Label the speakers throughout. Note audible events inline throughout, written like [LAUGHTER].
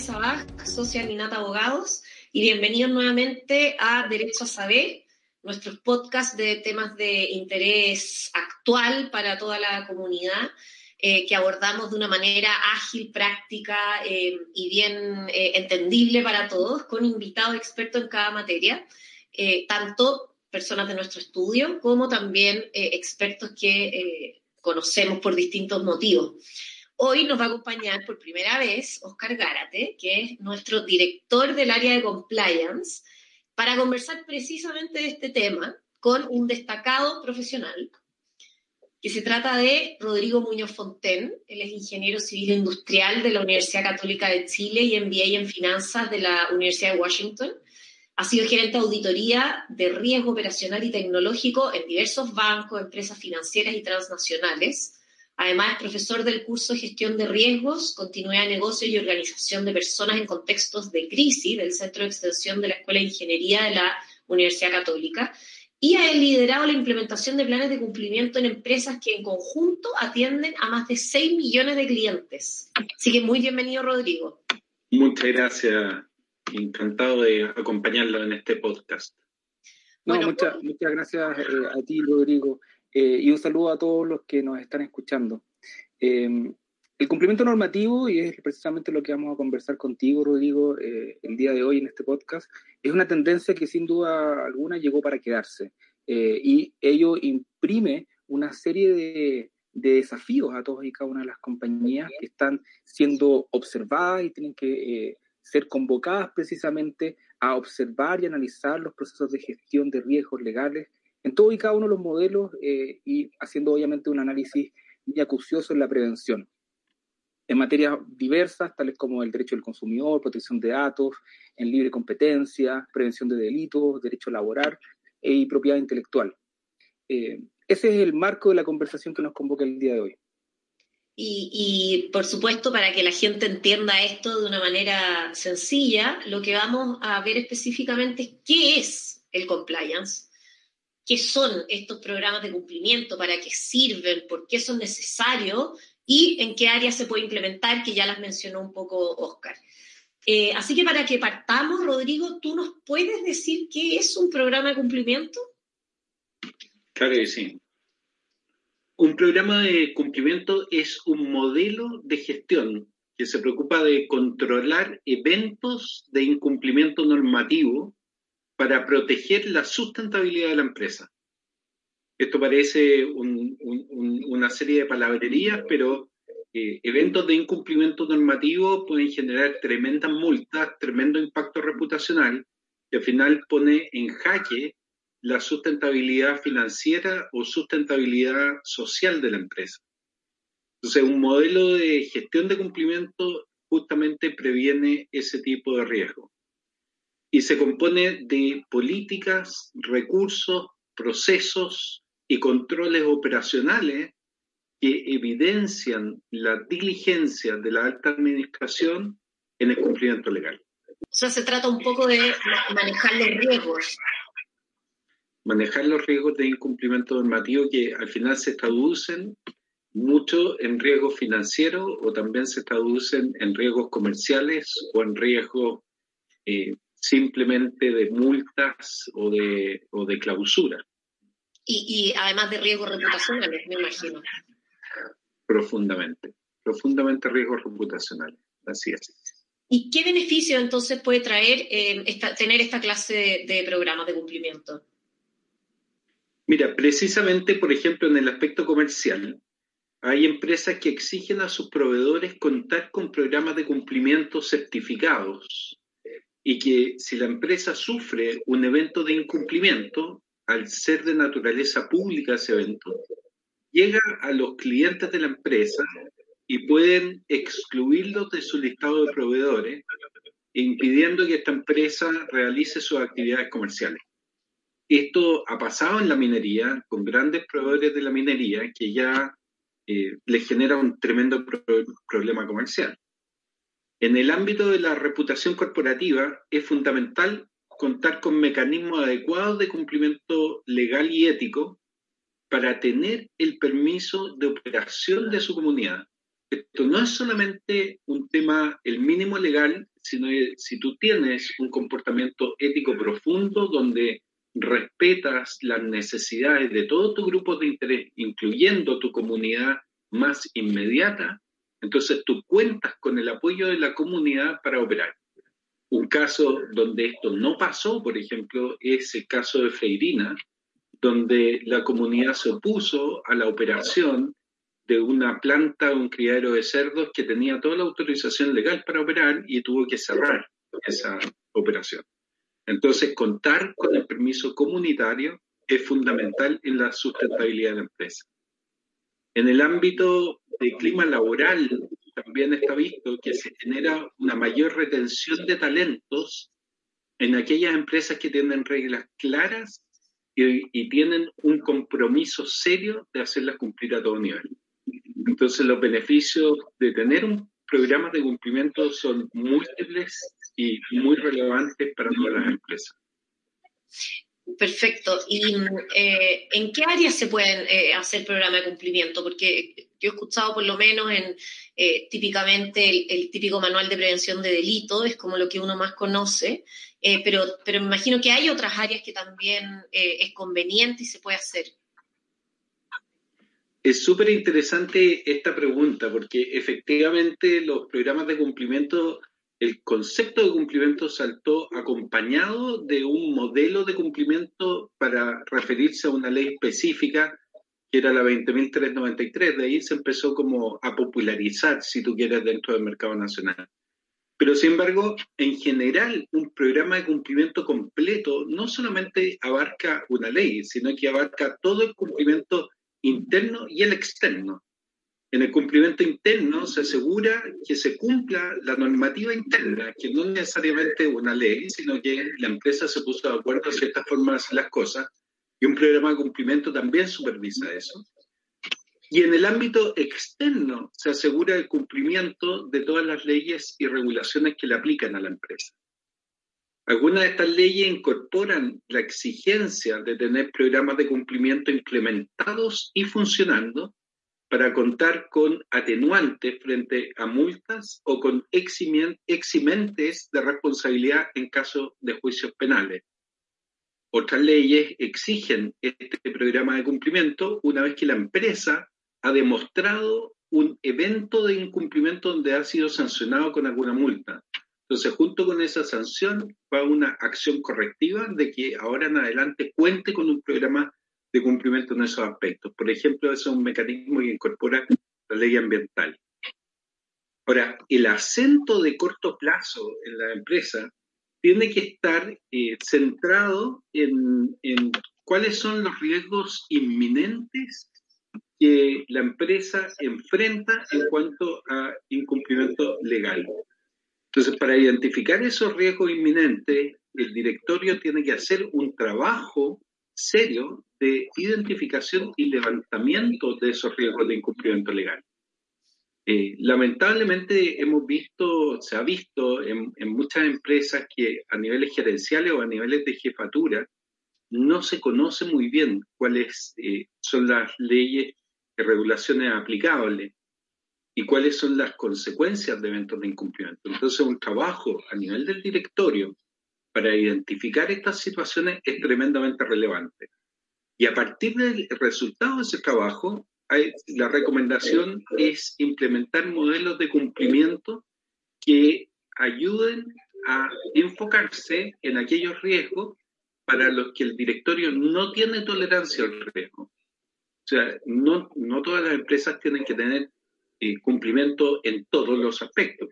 Speaker 1: Sabaj, socia de Minata Abogados, y bienvenidos nuevamente a Derecho a Saber, nuestros podcasts de temas de interés actual para toda la comunidad, eh, que abordamos de una manera ágil, práctica eh, y bien eh, entendible para todos, con invitados expertos en cada materia, tanto personas de nuestro estudio como también expertos que conocemos por distintos motivos. Hoy nos va a acompañar por primera vez Oscar Gárate, que es nuestro director del área de compliance, para conversar precisamente de este tema con un destacado profesional, que se trata de Rodrigo Muñoz Fonten. Él es ingeniero civil industrial de la Universidad Católica de Chile y MBA en finanzas de la Universidad de Washington. Ha sido gerente de auditoría de riesgo operacional y tecnológico en diversos bancos, empresas financieras y transnacionales Además, es profesor del curso Gestión de Riesgos, Continuidad de Negocios y Organización de Personas en Contextos de Crisis del Centro de Extensión de la Escuela de Ingeniería de la Universidad Católica. Y ha liderado la implementación de planes de cumplimiento en empresas que en conjunto atienden a más de 6 millones de clientes. Así que muy bienvenido, Rodrigo.
Speaker 2: Muchas gracias. Encantado de acompañarlo en este podcast.
Speaker 3: bueno, muchas, muchas gracias eh, a ti, Rodrigo. Eh, y un saludo a todos los que nos están escuchando. Em, el cumplimiento normativo, y es precisamente lo que vamos a conversar contigo, Rodrigo, eh, el día de hoy en este podcast, es una tendencia que sin duda alguna llegó para quedarse. Eh, y ello imprime una serie de, de, desafíos a todas y cada una de las compañías que están siendo observadas y tienen que ser convocadas precisamente a observar y analizar los procesos de gestión de riesgos legales en todo y cada uno de los modelos eh, y haciendo obviamente un análisis muy acucioso en la prevención. En materias diversas, tales como el derecho del consumidor, protección de datos, en libre competencia, prevención de delitos, derecho laboral eh, y propiedad intelectual. Eh, ese es el marco de la conversación que nos convoca el día de hoy.
Speaker 1: Y, y, por supuesto, para que la gente entienda esto de una manera sencilla, lo que vamos a ver específicamente es qué es el compliance, qué son estos programas de cumplimiento, para qué sirven, por qué son necesarios y en qué áreas se puede implementar, que ya las mencionó un poco Oscar. Eh, así que para que partamos, Rodrigo, ¿tú nos puedes decir qué es un programa de cumplimiento?
Speaker 2: Claro que sí. Un programa de cumplimiento es un modelo de gestión que se preocupa de controlar eventos de incumplimiento normativo para proteger la sustentabilidad de la empresa. Esto parece una serie de palabrerías, pero eh, eventos de incumplimiento normativo pueden generar tremendas multas, tremendo impacto reputacional, y al final pone en jaque la sustentabilidad financiera o sustentabilidad social de la empresa. Entonces, un modelo de gestión de cumplimiento justamente previene ese tipo de riesgo y se compone de políticas, recursos, procesos y controles operacionales que evidencian la diligencia de la alta administración en el cumplimiento legal.
Speaker 1: O sea, se trata un poco de manejar los riesgos.
Speaker 2: Manejar los riesgos de incumplimiento normativo que al final se traducen mucho en riesgos financieros o también se traducen en riesgos comerciales o en riesgos eh, simplemente de multas o de, o de clausura.
Speaker 1: Y, y además de riesgos reputacionales, me imagino.
Speaker 2: Profundamente, profundamente riesgos reputacionales, así es.
Speaker 1: ¿Y qué beneficio entonces puede traer eh, esta, tener esta clase de, de programas de cumplimiento?
Speaker 2: Mira, precisamente, por ejemplo, en el aspecto comercial, hay empresas que exigen a sus proveedores contar con programas de cumplimiento certificados y que si la empresa sufre un evento de incumplimiento, al ser de naturaleza pública ese evento, llega a los clientes de la empresa y pueden excluirlos de su listado de proveedores, impidiendo que esta empresa realice sus actividades comerciales. Esto ha pasado en la minería, con grandes proveedores de la minería, que ya eh, les genera un tremendo problema comercial. En el ámbito de la reputación corporativa es fundamental contar con mecanismos adecuados de cumplimiento legal y ético para tener el permiso de operación de su comunidad. esto no es solamente un tema, el mínimo legal, sino que si tú tienes un comportamiento ético profundo donde respetas las necesidades de todo tu grupo de interés, incluyendo tu comunidad más inmediata, entonces tú cuentas con el apoyo de la comunidad para operar. Un caso donde esto no pasó, por ejemplo, es el caso de Freirina, donde la comunidad se opuso a la operación de una planta, un criadero de cerdos que tenía toda la autorización legal para operar y tuvo que cerrar esa operación. Entonces, contar con el permiso comunitario es fundamental en la sustentabilidad de la empresa. En el ámbito de clima laboral, también está visto que se genera una mayor retención de talentos en aquellas empresas que tienen reglas claras y, tienen un compromiso serio de hacerlas cumplir a todo nivel. Entonces los beneficios de tener un programa de cumplimiento son múltiples y muy relevantes para todas las empresas.
Speaker 1: Perfecto. ¿Y eh, en qué áreas se pueden eh, hacer programas de cumplimiento? Porque yo he escuchado por lo menos en eh, típicamente el, típico manual de prevención de delito, es como lo que uno más conoce, pero, pero me imagino que hay otras áreas que también es conveniente y se puede hacer.
Speaker 2: Es súper interesante esta pregunta porque efectivamente los programas de cumplimiento el concepto de cumplimiento saltó acompañado de un modelo de cumplimiento para referirse a una ley específica que era la 20.393. De ahí se empezó como a popularizar, si tú quieres, dentro del mercado nacional. Pero sin embargo, en general, un programa de cumplimiento completo no solamente abarca una ley, sino que abarca todo el cumplimiento interno y el externo. En el cumplimiento interno se asegura que se cumpla la normativa interna, que no necesariamente una ley, sino que la empresa se puso de acuerdo a ciertas formas de las cosas y un programa de cumplimiento también supervisa eso. Y en el ámbito externo se asegura el cumplimiento de todas las leyes y regulaciones que le aplican a la empresa. Algunas de estas leyes incorporan la exigencia de tener programas de cumplimiento implementados y funcionando para contar con atenuantes frente a multas o con eximentes de responsabilidad en caso de juicios penales. Otras leyes exigen este programa de cumplimiento una vez que la empresa ha demostrado un evento de incumplimiento donde ha sido sancionado con alguna multa. Entonces, junto con esa sanción va una acción correctiva de que ahora en adelante cuente con un programa de cumplimiento en esos aspectos. Por ejemplo, eso es un mecanismo que incorpora la ley ambiental. Ahora, el acento de corto plazo en la empresa tiene que estar eh, centrado en, en cuáles son los riesgos inminentes que la empresa enfrenta en cuanto a incumplimiento legal. Entonces, para identificar esos riesgos inminentes, el directorio tiene que hacer un trabajo serio de identificación y levantamiento de esos riesgos de incumplimiento legal. Eh, lamentablemente hemos visto, se ha visto en, muchas empresas que a niveles gerenciales o a niveles de jefatura no se conoce muy bien cuáles eh, son las leyes y regulaciones aplicables y cuáles son las consecuencias de eventos de incumplimiento. Entonces, un trabajo a nivel del directorio para identificar estas situaciones es tremendamente relevante. Y a partir del resultado de ese trabajo, la recomendación es implementar modelos de cumplimiento que ayuden a enfocarse en aquellos riesgos para los que el directorio no tiene tolerancia al riesgo. O sea, no, no todas las empresas tienen que tener eh, cumplimiento en todos los aspectos.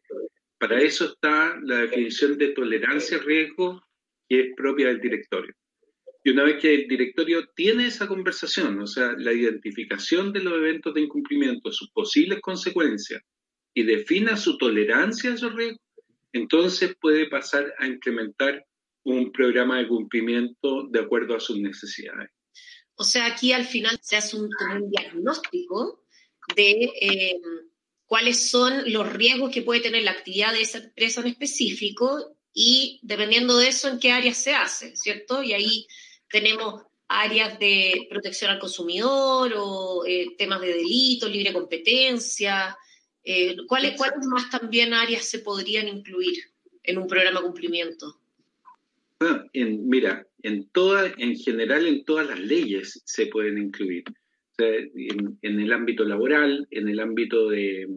Speaker 2: Para eso está la definición de tolerancia al riesgo que es propia del directorio. Y una vez que el directorio tiene esa conversación, o sea, la identificación de los eventos de incumplimiento, sus posibles consecuencias, y defina su tolerancia a esos riesgos, entonces puede pasar a implementar un programa de cumplimiento de acuerdo a sus necesidades.
Speaker 1: O sea, aquí al final se hace un, diagnóstico de eh, cuáles son los riesgos que puede tener la actividad de esa empresa en específico y dependiendo de eso en qué áreas se hace, ¿cierto? Y ahí tenemos áreas de protección al consumidor o eh, temas de delito, libre competencia, Eh, ¿cuáles, ¿Cuáles más también áreas se podrían incluir en un programa de cumplimiento?
Speaker 2: En, mira, en, toda, en general en todas las leyes se pueden incluir. En, el ámbito laboral, en el ámbito de,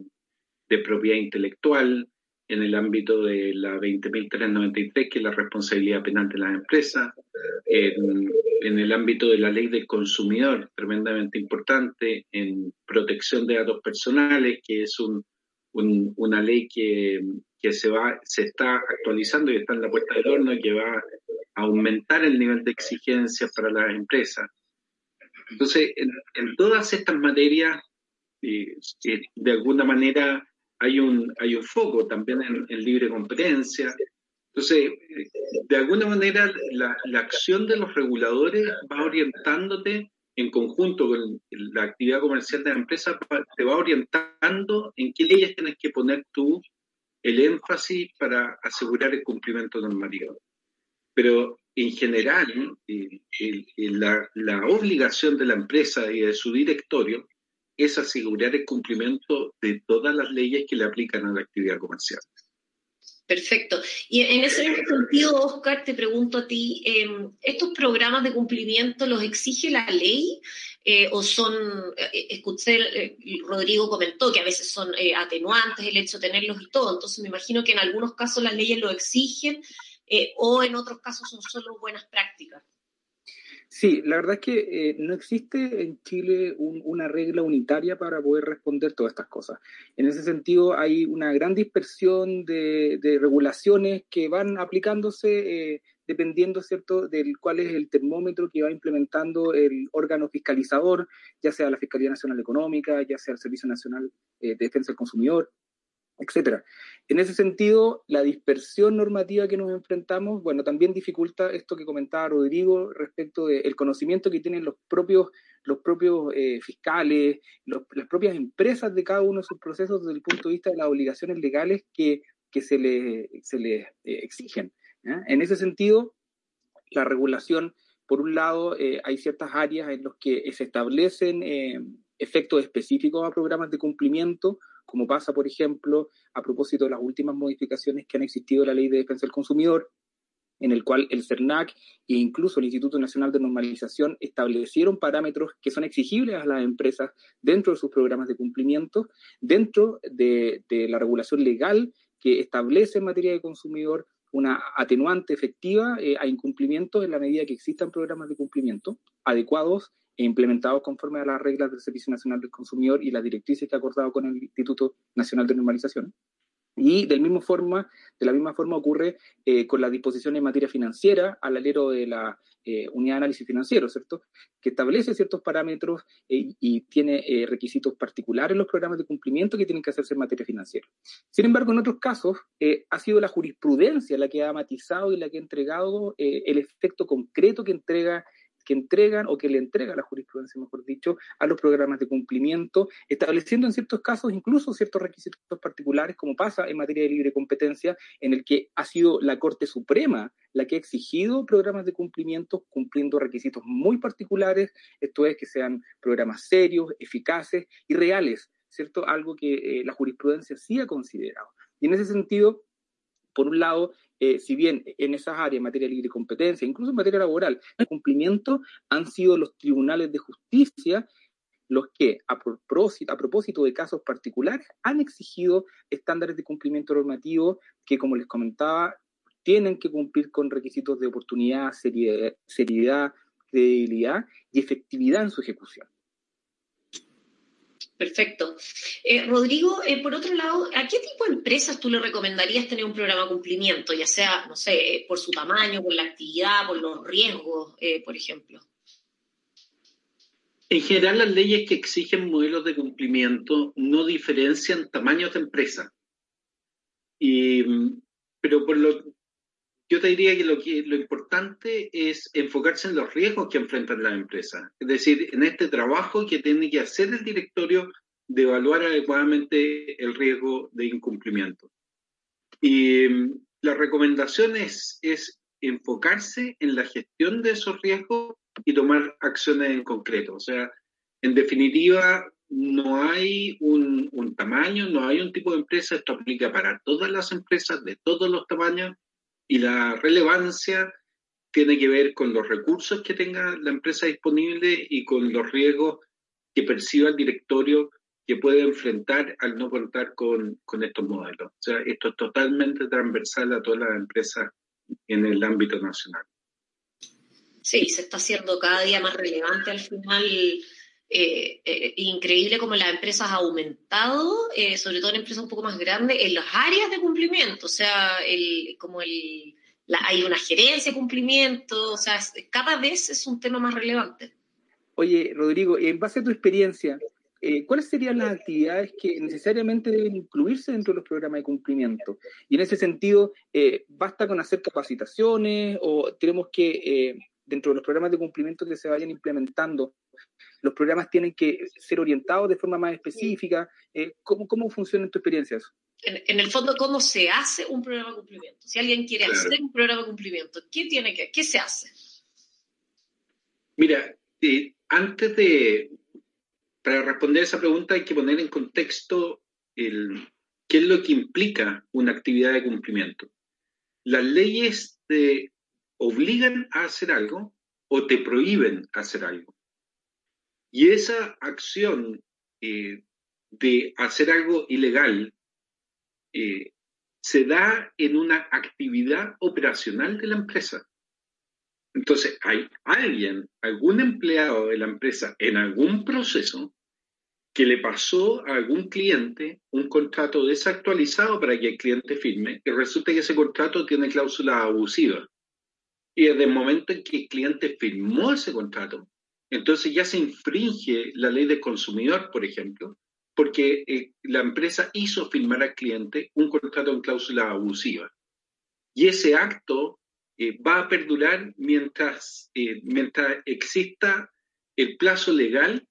Speaker 2: propiedad intelectual, en el ámbito de la 20.393, que es la responsabilidad penal de las empresas, en, el ámbito de la ley del consumidor, tremendamente importante, en protección de datos personales, que es un, una ley que, que, se, va, se está actualizando y está en la puerta del horno y que va a aumentar el nivel de exigencia para las empresas. Entonces, en, en todas estas materias, eh, eh, de alguna manera, hay un, hay un foco también en, libre competencia. Entonces, de alguna manera, la, la, acción de los reguladores va orientándote en conjunto con la actividad comercial de la empresa, te va orientando en qué leyes tienes que poner tú el énfasis para asegurar el cumplimiento normativo. Pero en general, la, la obligación de la empresa y de su directorio es asegurar el cumplimiento de todas las leyes que le aplican a la actividad comercial.
Speaker 1: Perfecto. Y en ese sentido, Oscar, te pregunto a ti, em, ¿estos programas de cumplimiento los exige la ley eh, o son, eh, escuché, eh, Rodrigo comentó que a veces son atenuantes el hecho de tenerlos y todo, entonces me imagino que en algunos casos las leyes lo exigen o en otros casos son solo buenas prácticas.
Speaker 3: Sí, la verdad es que eh, no existe en Chile una regla unitaria para poder responder todas estas cosas. En ese sentido, hay una gran dispersión de, regulaciones que van aplicándose eh, dependiendo, ¿cierto?, del cuál es el termómetro que va implementando el órgano fiscalizador, ya sea la Fiscalía Nacional Económica, ya sea el Servicio Nacional eh, de Defensa del Consumidor, etcétera. En ese sentido, la dispersión normativa que nos enfrentamos, bueno, también dificulta esto que comentaba Rodrigo respecto del conocimiento que tienen los propios, los propios eh, fiscales, las propias empresas de cada uno de sus procesos desde el punto de vista de las obligaciones legales que, que se les se eh, exigen. En ese sentido, la regulación, por un lado, eh, hay ciertas áreas en las que se establecen efectos específicos a programas de cumplimiento, como pasa, por ejemplo, a propósito de las últimas modificaciones que han existido en la Ley de Defensa del Consumidor, en el cual el CERNAC e incluso el Instituto Nacional de Normalización establecieron parámetros que son exigibles a las empresas dentro de sus programas de cumplimiento, dentro de, la regulación legal que establece en materia de consumidor una atenuante efectiva eh, a incumplimientos en la medida que existan programas de cumplimiento adecuados e implementados conforme a las reglas del Servicio Nacional del Consumidor y las directrices que ha acordado con el Instituto Nacional de Normalización. Y del mismo forma, de la misma forma ocurre eh, con las disposiciones en materia financiera al alero de la eh, unidad de análisis financiero, ¿cierto? Que establece ciertos parámetros eh, y tiene requisitos particulares en los programas de cumplimiento que tienen que hacerse en materia financiera. Sin embargo, en otros casos, ha sido la jurisprudencia la que ha matizado y la que ha entregado el efecto concreto que entrega que entregan o que le entrega la jurisprudencia, mejor dicho, a los programas de cumplimiento, estableciendo en ciertos casos incluso ciertos requisitos particulares, como pasa en materia de libre competencia, en el que ha sido la Corte Suprema la que ha exigido programas de cumplimiento cumpliendo requisitos muy particulares, esto es que sean programas serios, eficaces y reales, ¿cierto? Algo que eh, la jurisprudencia sí ha considerado. Y en ese sentido, por un lado, eh, si bien en esas áreas, en materia de competencia, incluso en materia laboral, el cumplimiento han sido los tribunales de justicia los que, a propósito, a propósito de casos particulares, han exigido estándares de cumplimiento normativo que, como les comentaba, tienen que cumplir con requisitos de oportunidad, seriedad, credibilidad y efectividad en su ejecución.
Speaker 1: Perfecto. Eh, Rodrigo, eh, por otro lado, ¿a qué tipo de empresas tú le recomendarías tener un programa de cumplimiento, ya sea, no sé, por su tamaño, por la actividad, por los riesgos, eh, por ejemplo?
Speaker 2: En general, las leyes que exigen modelos de cumplimiento no diferencian tamaños de empresa. Y, pero por lo, yo te diría que lo, que lo importante es enfocarse en los riesgos que enfrentan las empresas. Es decir, en este trabajo que tiene que hacer el directorio de evaluar adecuadamente el riesgo de incumplimiento. Y mm, la recomendación es, es enfocarse en la gestión de esos riesgos y tomar acciones en concreto. O sea, en definitiva, no hay un, un, tamaño, no hay un tipo de empresa, esto aplica para todas las empresas de todos los tamaños y la relevancia tiene que ver con los recursos que tenga la empresa disponible y con los riesgos que perciba el directorio que puede enfrentar al no contar con, con estos modelos. O sea, esto es totalmente transversal a todas las empresas en el ámbito nacional.
Speaker 1: Sí, se está haciendo cada día más relevante al final. Eh, eh, increíble como las empresas han aumentado, eh, sobre todo en empresas un poco más grandes, en las áreas de cumplimiento, o sea, el, como el, hay una gerencia de cumplimiento, o sea, cada vez es un tema más relevante.
Speaker 3: Oye, Rodrigo, en base a tu experiencia, ¿cuáles serían las actividades que necesariamente deben incluirse dentro de los programas de cumplimiento? Y en ese sentido, ¿basta con hacer capacitaciones o tenemos que dentro de los programas de cumplimiento que se vayan implementando, los programas tienen que ser orientados de forma más específica. Eh, ¿cómo, ¿Cómo funciona en tu experiencia eso?
Speaker 1: En, el fondo, ¿cómo se hace un programa de cumplimiento? Si alguien quiere hacer un programa de cumplimiento, ¿qué tiene que, qué se hace?
Speaker 2: Mira, eh, antes de, para responder esa pregunta hay que poner en contexto el, qué es lo que implica una actividad de cumplimiento. Las leyes de obligan a hacer algo o te prohíben hacer algo. Y esa acción eh, de hacer algo ilegal eh, se da en una actividad operacional de la empresa. Entonces, hay alguien, algún empleado de la empresa en algún proceso que le pasó a algún cliente un contrato desactualizado para que el cliente firme y resulta que ese contrato tiene cláusulas abusivas. Y desde el momento en que el cliente firmó ese contrato, entonces ya se infringe la ley del consumidor, por ejemplo, porque eh, la empresa hizo firmar al cliente un contrato en cláusula abusiva. Y ese acto eh, va a perdurar mientras, eh, mientras exista el plazo legal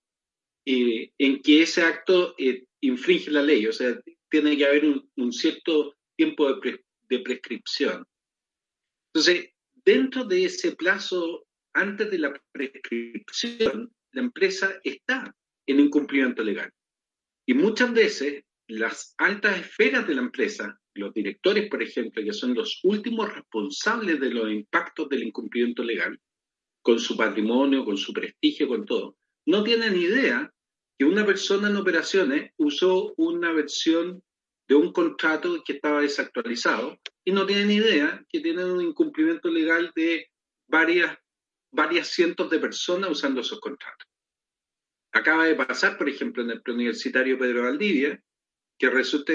Speaker 2: en que ese acto infringe la ley. O sea, tiene que haber un, cierto tiempo de, de prescripción. Entonces, dentro de ese plazo, antes de la prescripción, la empresa está en incumplimiento legal. Y muchas veces las altas esferas de la empresa, los directores, por ejemplo, que son los últimos responsables de los impactos del incumplimiento legal, con su patrimonio, con su prestigio, con todo, no tienen idea que una persona en operaciones usó una versión de un contrato que estaba desactualizado y no tienen idea que tienen un incumplimiento legal de varias, varias cientos de personas usando esos contratos. Acaba de pasar, por ejemplo, en el preuniversitario Pedro Valdivia, que resulta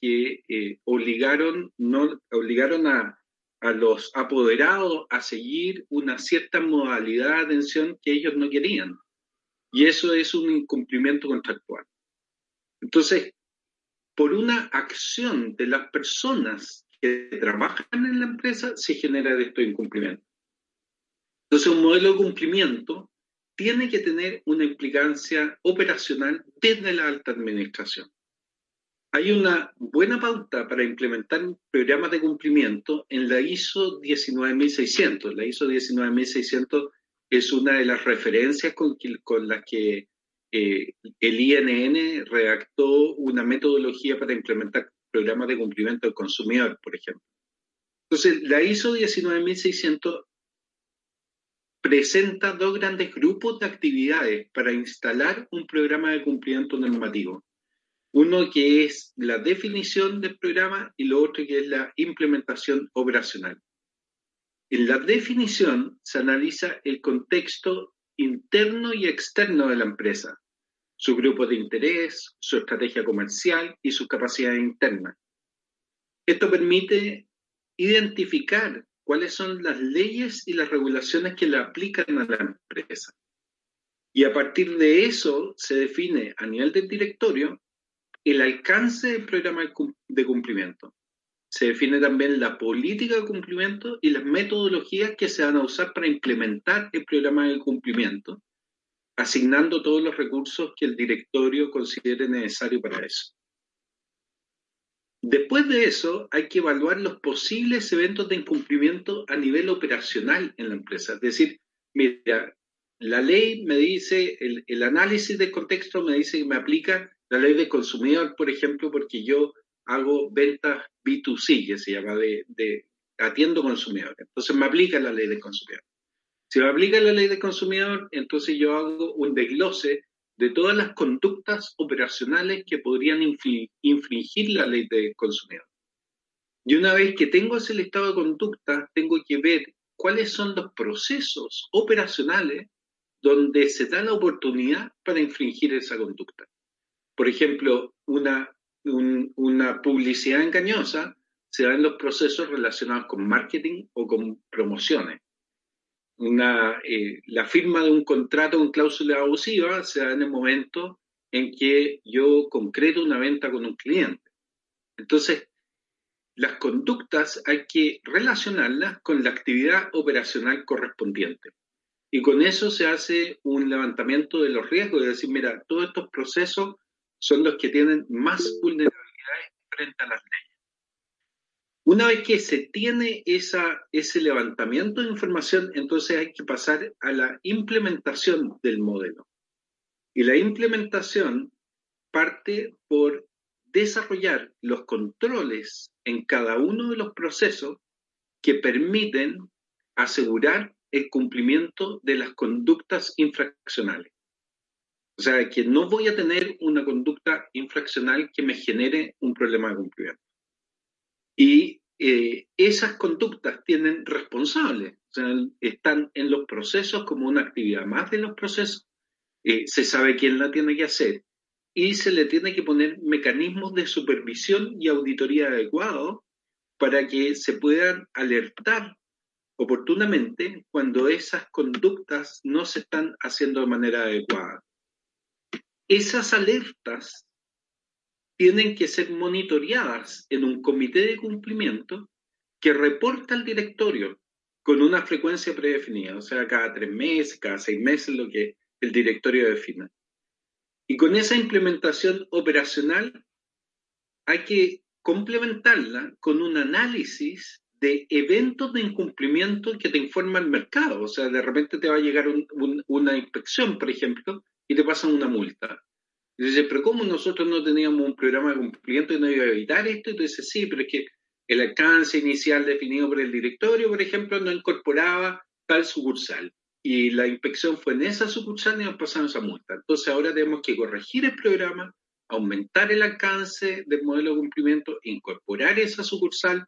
Speaker 2: que eh, obligaron, no, obligaron a, los apoderados a seguir una cierta modalidad de atención que ellos no querían. Y eso es un incumplimiento contractual. Entonces, por una acción de las personas que trabajan en la empresa, se genera esto incumplimiento. Entonces, un modelo de cumplimiento tiene que tener una implicancia operacional desde la alta administración. Hay una buena pauta para implementar programas de cumplimiento en la ISO 19600. La ISO 19600 es una de las referencias con, las que el INN redactó una metodología para implementar programas de cumplimiento del consumidor, por ejemplo. Entonces, la ISO 19600 presenta dos grandes grupos de actividades para instalar un programa de cumplimiento normativo. Uno que es la definición del programa y lo otro que es la implementación operacional. En la definición se analiza el contexto interno y externo de la empresa, su grupo de interés, su estrategia comercial y sus capacidades internas. Esto permite identificar cuáles son las leyes y las regulaciones que le aplican a la empresa. Y a partir de eso se define a nivel del directorio el alcance del programa de cumplimiento. Se define también la política de cumplimiento y las metodologías que se van a usar para implementar el programa de cumplimiento asignando todos los recursos que el directorio considere necesario para eso. Después de eso, hay que evaluar los posibles eventos de incumplimiento a nivel operacional en la empresa. Es decir, mira, la ley me dice, el, el análisis del contexto me dice que me aplica la ley de consumidor, por ejemplo, porque yo hago ventas B2C, que se llama, de, de atiendo consumidores. Entonces me aplica la ley de consumidor. Si me aplica la ley de consumidor, entonces yo hago un desglose de todas las conductas operacionales que podrían infringir la ley de consumidor. Y una vez que tengo ese listado de conductas, tengo que ver cuáles son los procesos operacionales donde se da la oportunidad para infringir esa conducta. Por ejemplo, una, una publicidad engañosa se da en los procesos relacionados con marketing o con promociones. Una, eh, la firma de un contrato con cláusula abusiva se da en el momento en que yo concreto una venta con un cliente. Entonces, las conductas hay que relacionarlas con la actividad operacional correspondiente. Y con eso se hace un levantamiento de los riesgos, es decir, mira, todos estos procesos son los que tienen más vulnerabilidades frente a las leyes. Una vez que se tiene esa, ese levantamiento de información, entonces hay que pasar a la implementación del modelo. Y la implementación parte por desarrollar los controles en cada uno de los procesos que permiten asegurar el cumplimiento de las conductas infraccionales. O sea, que no voy a tener una conducta infraccional que me genere un problema de cumplimiento. Y eh, esas conductas tienen responsables, están en los procesos como una actividad más de los procesos, eh, se sabe quién la tiene que hacer y se le tiene que poner mecanismos de supervisión y auditoría adecuados para que se puedan alertar oportunamente cuando esas conductas no se están haciendo de manera adecuada. Esas alertas tienen que ser monitoreadas en un comité de cumplimiento que reporta al directorio con una frecuencia predefinida, o sea, cada tres meses, cada seis meses, lo que el directorio defina. Y con esa implementación operacional hay que complementarla con un análisis de eventos de incumplimiento que te informa el mercado. O sea, de repente te va a llegar una inspección, por ejemplo, y te pasan una multa. Y dices, pero ¿cómo nosotros no teníamos un programa de cumplimiento y no iba a evitar esto? Y tú dices, sí, pero es que el alcance inicial definido por el directorio, por ejemplo, no incorporaba tal sucursal. Y la inspección fue en esa sucursal y nos pasaron esa multa. Entonces ahora tenemos que corregir el programa, aumentar el alcance del modelo de cumplimiento, incorporar esa sucursal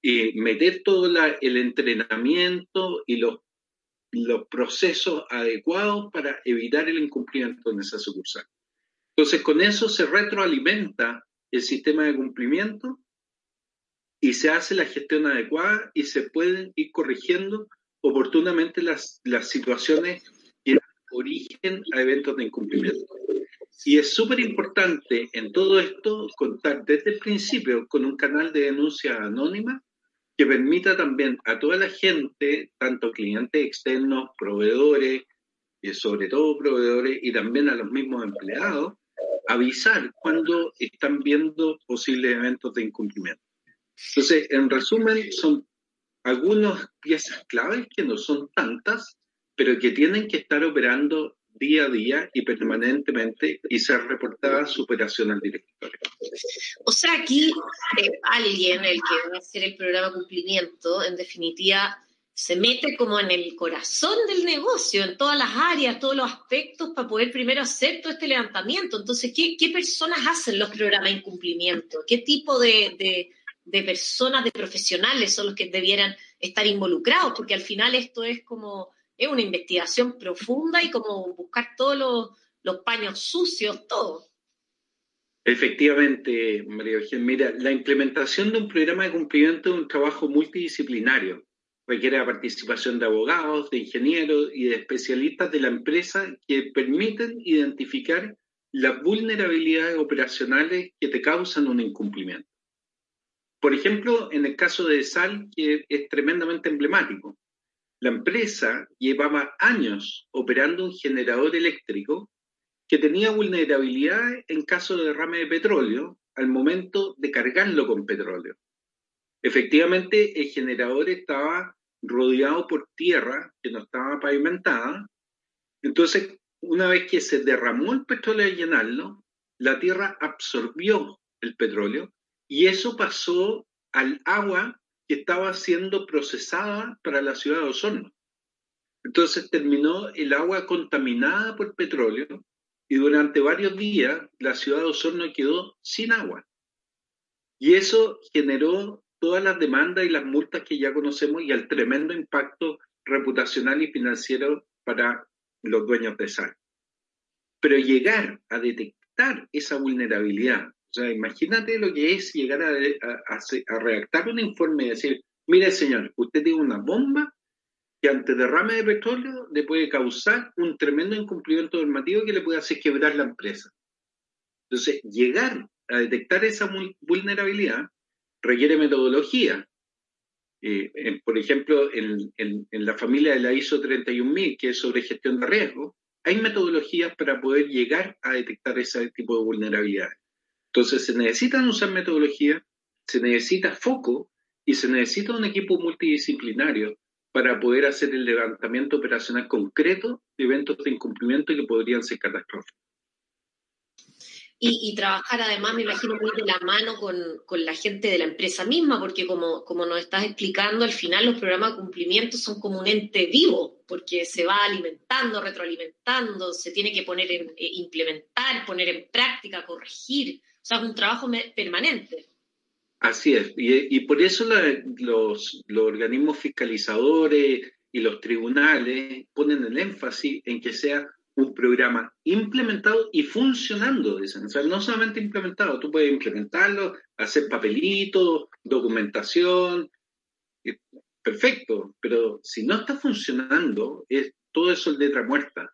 Speaker 2: y meter todo el entrenamiento y los, los procesos adecuados para evitar el incumplimiento en esa sucursal. Entonces, con eso se retroalimenta el sistema de cumplimiento y se hace la gestión adecuada y se pueden ir corrigiendo oportunamente las, las situaciones que dan origen a eventos de incumplimiento. Y es súper importante en todo esto contar desde el principio con un canal de denuncia anónima que permita también a toda la gente, tanto clientes externos, proveedores, y sobre todo proveedores, y también a los mismos empleados, avisar cuando están viendo posibles eventos de incumplimiento. Entonces, en resumen, son algunas piezas claves que no son tantas, pero que tienen que estar operando día a día y permanentemente y ser reportada su operación al directorio.
Speaker 1: O sea, aquí eh, alguien, el que va a hacer el programa cumplimiento, en definitiva, se mete como en el corazón del negocio, en todas las áreas, todos los aspectos, para poder primero hacer todo este levantamiento. Entonces, ¿qué, personas hacen los programas de incumplimiento? ¿Qué tipo de, personas, de profesionales son los que debieran estar involucrados? Porque al final esto es como, es una investigación profunda y como buscar todos los, los paños sucios, todo.
Speaker 2: Efectivamente, María Eugenia. Mira, la implementación de un programa de cumplimiento es un trabajo multidisciplinario requiere la participación de abogados, de ingenieros y de especialistas de la empresa que permiten identificar las vulnerabilidades operacionales que te causan un incumplimiento. Por ejemplo, en el caso de Sal, que es tremendamente emblemático, la empresa llevaba años operando un generador eléctrico que tenía vulnerabilidades en caso de derrame de petróleo al momento de cargarlo con petróleo. Efectivamente, el generador estaba rodeado por tierra que no estaba pavimentada Entonces, una vez que se derramó el petróleo al llenarlo, la Tierra absorbió el petróleo y eso pasó al agua que estaba siendo procesada para la ciudad de Osorno. Entonces terminó el agua contaminada por petróleo y durante varios días la ciudad de Osorno quedó sin agua. Y eso generó todas las demandas y las multas que ya conocemos y el tremendo impacto reputacional y financiero para los dueños de sal. Pero llegar a detectar esa vulnerabilidad, o sea, imagínate lo que es llegar a, a redactar un informe y decir, mire señor, usted tiene una bomba que ante derrame de petróleo le puede causar un tremendo incumplimiento normativo que le puede hacer quebrar la empresa. Entonces, llegar a detectar esa vulnerabilidad requiere metodología. Eh, por ejemplo, en, la familia de la ISO 31000, que es sobre gestión de riesgo, hay metodologías para poder llegar a detectar ese tipo de vulnerabilidades. Entonces, se necesitan usar metodología, se necesita foco y se necesita un equipo multidisciplinario para poder hacer el levantamiento operacional concreto de eventos de incumplimiento que podrían ser catastróficos.
Speaker 1: Y, trabajar además, me imagino, muy de la mano con, con, la gente de la empresa misma, porque como, como nos estás explicando, al final los programas de cumplimiento son como un ente vivo, porque se va alimentando, retroalimentando, se tiene que poner en, eh, implementar, poner en práctica, corregir. O sea, es un trabajo permanente.
Speaker 2: Así es, y, por eso los, organismos fiscalizadores y los tribunales ponen el énfasis en que sea un programa implementado y funcionando, dicen. O sea, no solamente implementado, tú puedes implementarlo, hacer papelitos, documentación, perfecto, pero si no está funcionando, es, todo eso es letra muerta.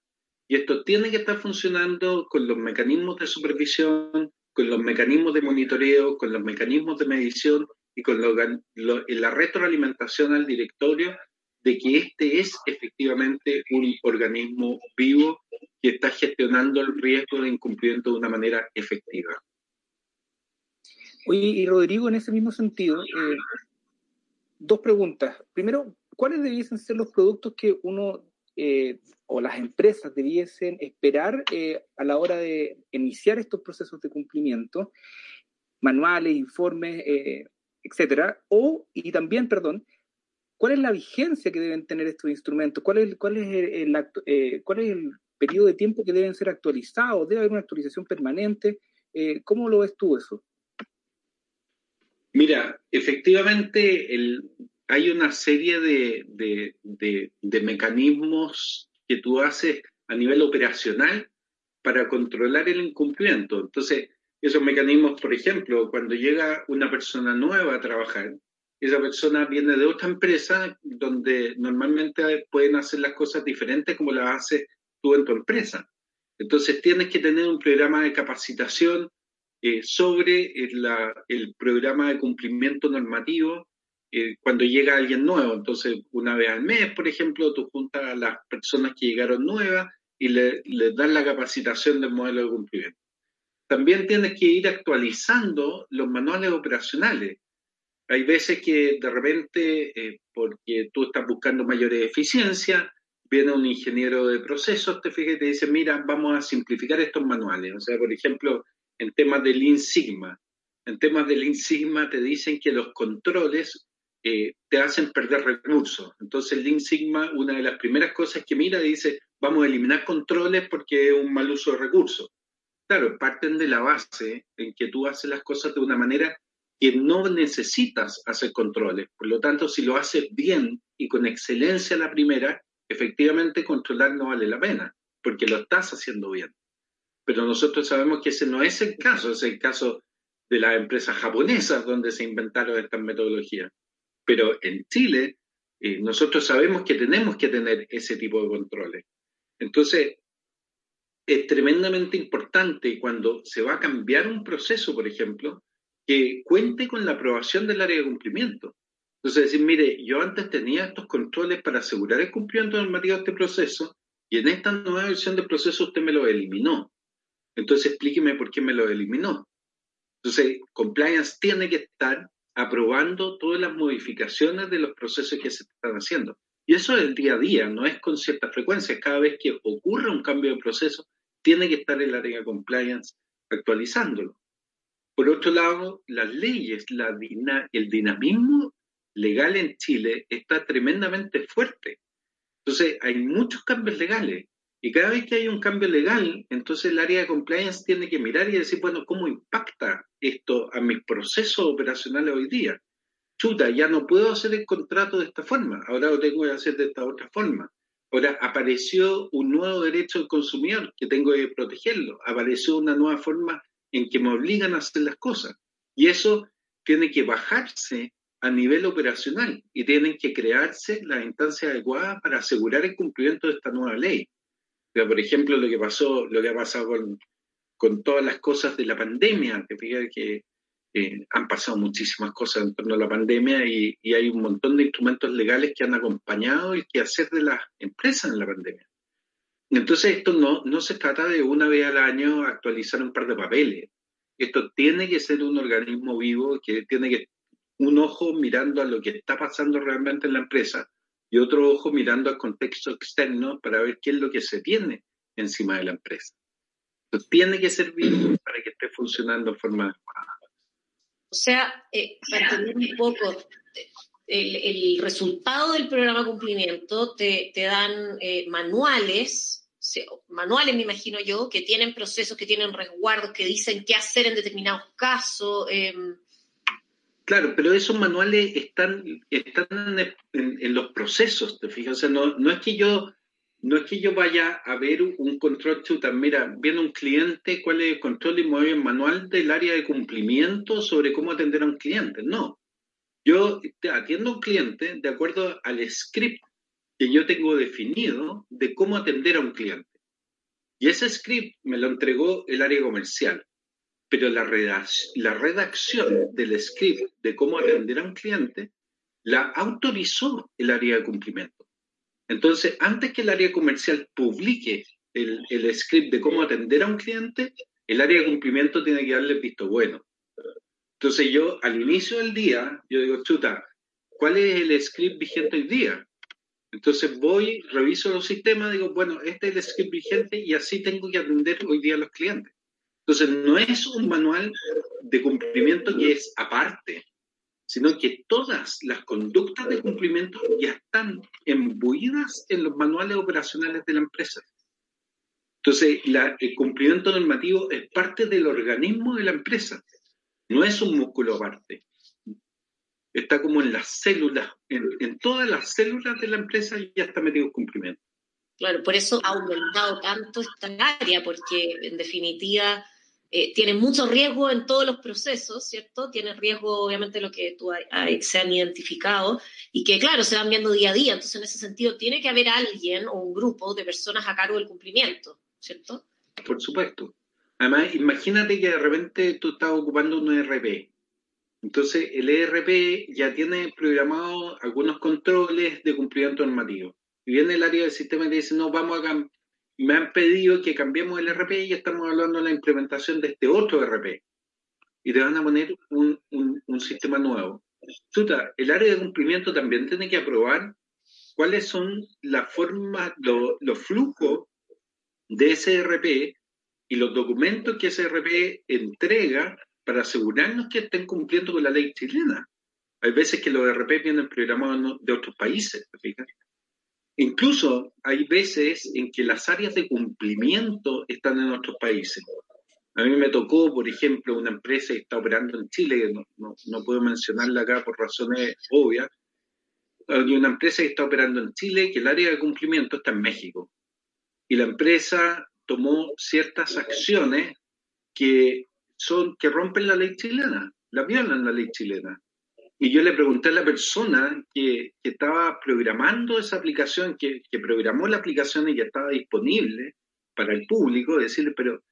Speaker 2: Y esto tiene que estar funcionando con los mecanismos de supervisión, con los mecanismos de monitoreo, con los mecanismos de medición y con la retroalimentación al directorio de que este es efectivamente un organismo vivo que está gestionando el riesgo de incumplimiento de una manera efectiva.
Speaker 3: Oye, y Rodrigo, en ese mismo sentido, eh, dos preguntas. Primero, ¿cuáles debiesen ser los productos que uno eh, o las empresas debiesen esperar eh, a la hora de iniciar estos procesos de cumplimiento, manuales, informes, etcétera, o, y también, perdón, ¿cuál es la vigencia que deben tener estos instrumentos? ¿Cuál es, el, eh, el periodo de tiempo que deben ser actualizados? ¿Debe haber una actualización permanente? ¿Cómo lo ves tú eso?
Speaker 2: Mira, efectivamente hay una serie de mecanismos que tú haces a nivel operacional para controlar el incumplimiento. Entonces, esos mecanismos, por ejemplo, cuando llega una persona nueva a trabajar, esa persona viene de otra empresa donde normalmente pueden hacer las cosas diferentes como las haces tú en tu empresa. Entonces tienes que tener un programa de capacitación eh, sobre el, el, programa de cumplimiento normativo eh, cuando llega alguien nuevo. Entonces, una vez al mes, por ejemplo, tú juntas a las personas que llegaron nuevas y les le das la capacitación del modelo de cumplimiento. También tienes que ir actualizando los manuales operacionales. Hay veces que de repente, eh, porque tú estás buscando mayor eficiencia, viene un ingeniero de procesos, te fijas y te dice, mira, vamos a simplificar estos manuales. O sea, por ejemplo, en temas de Lean Sigma. En temas de Lean Sigma te dicen que los controles eh, te hacen perder recursos. Entonces Lean Sigma, una de las primeras cosas que mira, dice, vamos a eliminar controles porque es un mal uso de recursos. Claro, parten de la base en que tú haces las cosas de una manera que no necesitas hacer controles. Por lo tanto, si lo haces bien y con excelencia la primera, efectivamente controlar no vale la pena, porque lo estás haciendo bien. Pero nosotros sabemos que ese no es el caso, es el caso de las empresas japonesas donde se inventaron estas metodologías. Pero en Chile, eh, nosotros sabemos que tenemos que tener ese tipo de controles. Entonces, es tremendamente importante cuando se va a cambiar un proceso, por ejemplo, que cuente con la aprobación del área de cumplimiento. Entonces, decir, mire, yo antes tenía estos controles para asegurar el cumplimiento normativo de este proceso y en esta nueva versión del proceso usted me lo eliminó. Entonces, explíqueme por qué me lo eliminó. Entonces, compliance tiene que estar aprobando todas las modificaciones de los procesos que se están haciendo. Y eso es el día a día, no es con cierta frecuencia. Cada vez que ocurre un cambio de proceso, tiene que estar el área de compliance actualizándolo. Por otro lado, las leyes, el dinamismo legal en Chile está tremendamente fuerte. Entonces, hay muchos cambios legales. Y cada vez que hay un cambio legal, entonces el área de compliance tiene que mirar y decir, bueno, ¿cómo impacta esto a mis procesos operacionales hoy día? Chuta, ya no puedo hacer el contrato de esta forma, ahora lo tengo que hacer de esta otra forma. Ahora apareció un nuevo derecho del consumidor que tengo que protegerlo, apareció una nueva forma en que me obligan a hacer las cosas. Y eso tiene que bajarse a nivel operacional y tienen que crearse las instancias adecuadas para asegurar el cumplimiento de esta nueva ley por ejemplo, lo que pasó, lo que ha pasado con, con todas las cosas de la pandemia, te fijas que eh, han pasado muchísimas cosas en torno a la pandemia y, y, hay un montón de instrumentos legales que han acompañado el quehacer de las empresas en la pandemia. Entonces, esto no, no se trata de una vez al año actualizar un par de papeles. Esto tiene que ser un organismo vivo que tiene que un ojo mirando a lo que está pasando realmente en la empresa y otro ojo mirando al contexto externo para ver qué es lo que se tiene encima de la empresa. Entonces, tiene que servir para que esté funcionando de forma adecuada.
Speaker 1: O sea, eh, para entender un poco, el, resultado del programa cumplimiento te, dan eh, manuales, manuales me imagino yo, que tienen procesos, que tienen resguardos, que dicen qué hacer en determinados casos. Em,
Speaker 2: Claro, pero esos manuales están, están en, los procesos, ¿te fijas? No, no, es que yo, no es que yo vaya a ver un control chuta, mira, viene un cliente, cuál es el control y mueve manual del área de cumplimiento sobre cómo atender a un cliente. No. Yo atiendo a un cliente de acuerdo al script que yo tengo definido de cómo atender a un cliente. Y ese script me lo entregó el área comercial pero la, redacción del script de cómo atender a un cliente la autorizó el área de cumplimiento. Entonces, antes que el área comercial publique el, el script de cómo atender a un cliente, el área de cumplimiento tiene que darle visto bueno. Entonces yo al inicio del día, yo digo, chuta, ¿cuál es el script vigente hoy día? Entonces voy, reviso los sistemas, digo, bueno, este es el script vigente y así tengo que atender hoy día a los clientes. Entonces, no es un manual de cumplimiento que es aparte, sino que todas las conductas de cumplimiento ya están embuidas en los manuales operacionales de la empresa. Entonces, el cumplimiento normativo es parte del organismo de la empresa, no es un músculo aparte. Está como en las células, en, en todas las células de la empresa ya está metido el cumplimiento.
Speaker 1: Claro, por eso ha aumentado tanto esta área, porque en definitiva eh, tiene mucho riesgo en todos los procesos, ¿cierto? Tiene riesgo, obviamente, lo que tú se han identificado y que, claro, se van viendo día a día. Entonces, en ese sentido, tiene que haber alguien o un grupo de personas a cargo del cumplimiento, ¿cierto?
Speaker 2: Por supuesto. Además, imagínate que de repente tú estás ocupando un ERP. Entonces, el ERP ya tiene programado algunos controles de cumplimiento normativo. Y viene el área del sistema y dice, no, vamos a, me han pedido que cambiemos el RP y estamos hablando de la implementación de este otro RP. Y te van a poner un, un, sistema nuevo. el área de cumplimiento también tiene que aprobar cuáles son las formas, los flujos de ese RP y los documentos que ese RP entrega para asegurarnos que estén cumpliendo con la ley chilena. Hay veces que los RP vienen programados de otros países, ¿te Incluso hay veces en que las áreas de cumplimiento están en otros países. A mí me tocó, por ejemplo, una empresa que está operando en Chile, no, no, puedo mencionarla acá por razones obvias, hay una empresa que está operando en Chile que el área de cumplimiento está en México. Y la empresa tomó ciertas acciones que, son, que rompen la ley chilena, la violan la ley chilena. Y yo le pregunté a la persona que, estaba programando esa aplicación, que, programó la aplicación y que estaba disponible para el público, decirle, pero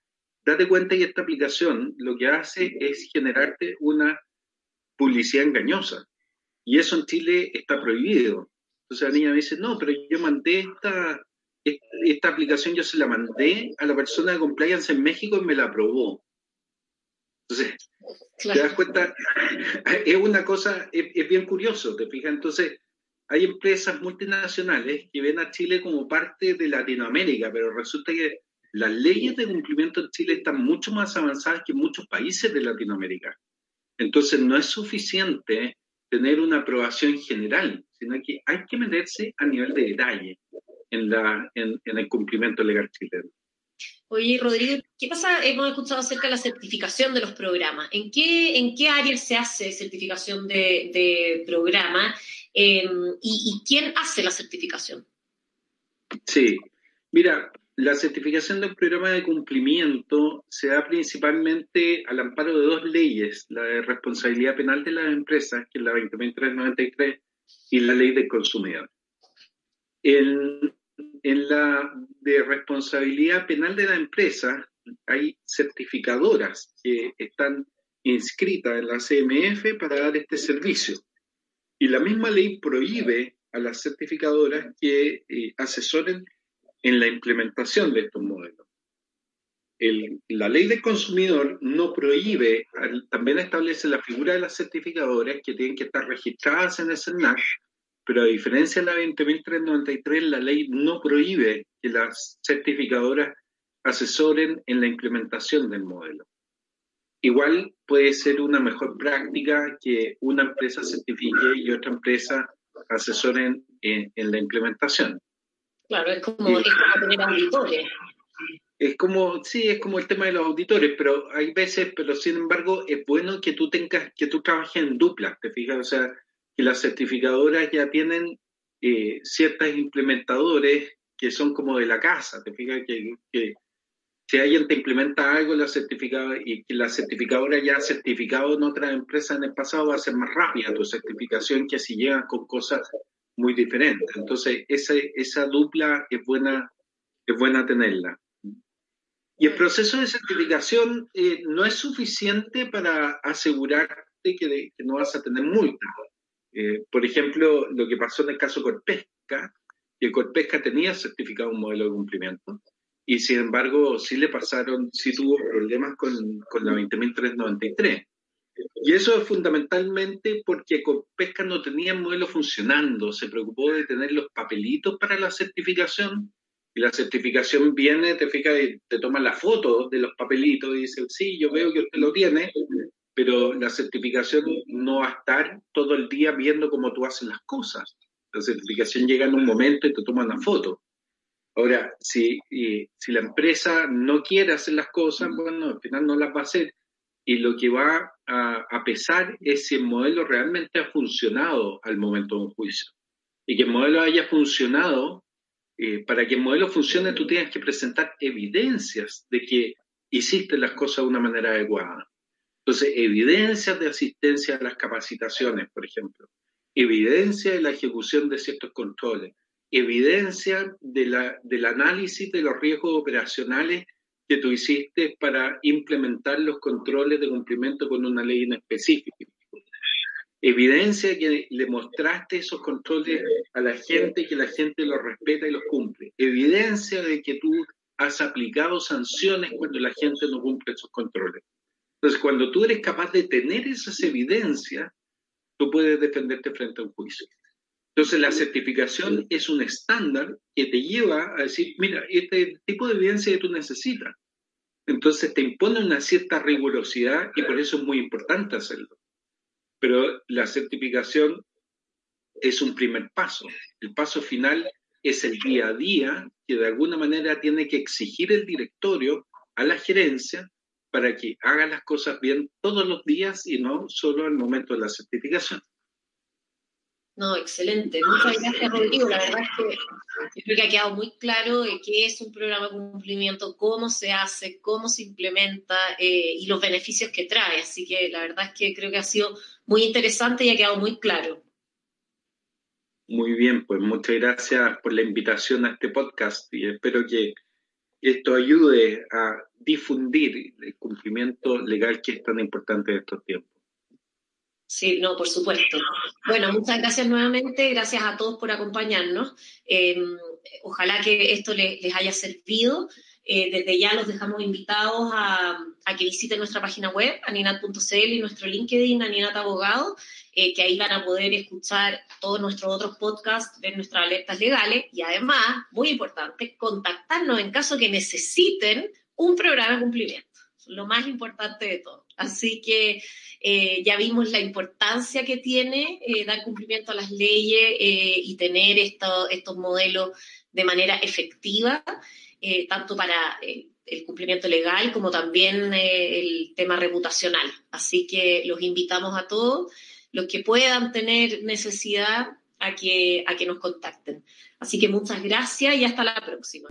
Speaker 2: date cuenta que esta aplicación lo que hace es generarte una publicidad engañosa. Y eso en Chile está prohibido. Entonces la niña me dice, no, pero yo mandé esta, esta aplicación, yo se la mandé a la persona de compliance en México y me la aprobó. Entonces, ¿te das cuenta? [LAUGHS] Es una cosa, es, bien curioso, ¿te fijas? Entonces, hay empresas multinacionales que ven a Chile como parte de Latinoamérica, pero resulta que las leyes de cumplimiento en Chile están mucho más avanzadas que en muchos países de Latinoamérica. Entonces no es suficiente tener una aprobación general, sino que hay que meterse a nivel de detalle en, la, en, el cumplimiento legal chileno.
Speaker 1: Oye, Rodrigo, ¿qué pasa? Hemos escuchado acerca de la certificación de los programas. ¿En qué, en qué área se hace certificación de, de programa? Em, y, ¿Y quién hace la certificación?
Speaker 2: Sí, mira, la certificación de un programa de cumplimiento se da principalmente al amparo de dos leyes, la de responsabilidad penal de las empresas, que es la 20.393, y la ley del consumidor. En la de responsabilidad penal de la empresa hay certificadoras que están inscritas en la CMF para dar este servicio. Y la misma ley prohíbe a las certificadoras que eh, asesoren en la implementación de estos modelos. la ley del consumidor no prohíbe, también establece la figura de las certificadoras que tienen que estar registradas en el SENAC, pero a diferencia de la 20.393, la ley no prohíbe que las certificadoras asesoren en la implementación del modelo. Igual puede ser una mejor práctica que una empresa certifique y otra empresa asesoren en la implementación.
Speaker 1: Claro, es como, es como tener auditores.
Speaker 2: Es como, sí, es como el tema de los auditores, pero hay veces, pero sin embargo, es bueno que tú tengas, que tú trabajes en dupla, ¿te fijas? O sea, que las certificadoras ya tienen eh, ciertas implementadores que son como de la casa, ¿te fijas? Que, que si alguien te implementa algo la certificadora y que la certificadora ya ha certificado en otras empresas en el pasado, va a ser más rápida tu certificación que si llegan con cosas muy diferente. Entonces, esa, esa dupla es buena, es buena tenerla. Y el proceso de certificación eh, no es suficiente para asegurarte que, que no vas a tener multa. Eh, por ejemplo, lo que pasó en el caso Corpesca, que Corpesca tenía certificado un modelo de cumplimiento, y sin embargo sí le pasaron, sí tuvo problemas con, con la 20.393. Y eso es fundamentalmente porque Pesca no tenía el modelo funcionando, se preocupó de tener los papelitos para la certificación y la certificación viene, te fijas, te la foto de los papelitos y dice, sí, yo veo que usted lo tiene, pero la certificación no va a estar todo el día viendo cómo tú haces las cosas. La certificación llega en un momento y te toma una foto. Ahora, si, si la empresa no quiere hacer las cosas, bueno, al final no las va a hacer y lo que va a, pesar es si el modelo realmente ha funcionado al momento de un juicio. Y que el modelo haya funcionado, eh, para que el modelo funcione tú tienes que presentar evidencias de que hiciste las cosas de una manera adecuada. Entonces, evidencias de asistencia a las capacitaciones, por ejemplo, evidencia de la ejecución de ciertos controles, evidencia del análisis de los riesgos operacionales que tú hiciste para implementar los controles de cumplimiento con una ley en específico. Evidencia que le mostraste esos controles a la gente, que la gente los respeta y los cumple. Evidencia de que tú has aplicado sanciones cuando la gente no cumple esos controles. Entonces, cuando tú eres capaz de tener esas evidencias, tú puedes defenderte frente a un juicio. Entonces, la certificación es un estándar que te lleva a decir, mira, este tipo de evidencia que tú necesitas. Entonces, te impone una cierta rigurosidad y por eso es muy importante hacerlo. Pero la certificación es un primer paso. El paso final es el día a día que de alguna manera tiene que exigir el directorio a la gerencia para que haga las cosas bien todos los días y no solo al momento de la certificación.
Speaker 1: No, excelente. Muchas gracias, Rodrigo. La verdad es que creo que ha quedado muy claro qué es un programa de cumplimiento, cómo se hace, cómo se implementa eh, y los beneficios que trae. Así que la verdad es que creo que ha sido muy interesante y ha quedado muy claro.
Speaker 2: Muy bien, pues muchas gracias por la invitación a este podcast y espero que esto ayude a difundir el cumplimiento legal que es tan importante en estos tiempos.
Speaker 1: Sí, no, por supuesto. Bueno, muchas gracias nuevamente, gracias a todos por acompañarnos. Em, ojalá que esto les, haya servido. eh, desde ya los dejamos invitados a, que visiten nuestra página web, aninat.cl y nuestro LinkedIn, Aninat Abogado, eh, que ahí van a poder escuchar todos nuestros otros podcasts, ver nuestras alertas legales y además, muy importante, contactarnos en caso que necesiten un programa de cumplimiento. Lo más importante de todo. Así que eh, ya vimos la importancia que tiene dar cumplimiento a las leyes y tener estos modelos de manera efectiva. Eh, tanto para eh, el cumplimiento legal como también eh, el tema reputacional. Así que los invitamos a todos, los que puedan tener necesidad, a que, a que nos contacten. Así que muchas gracias y hasta la próxima.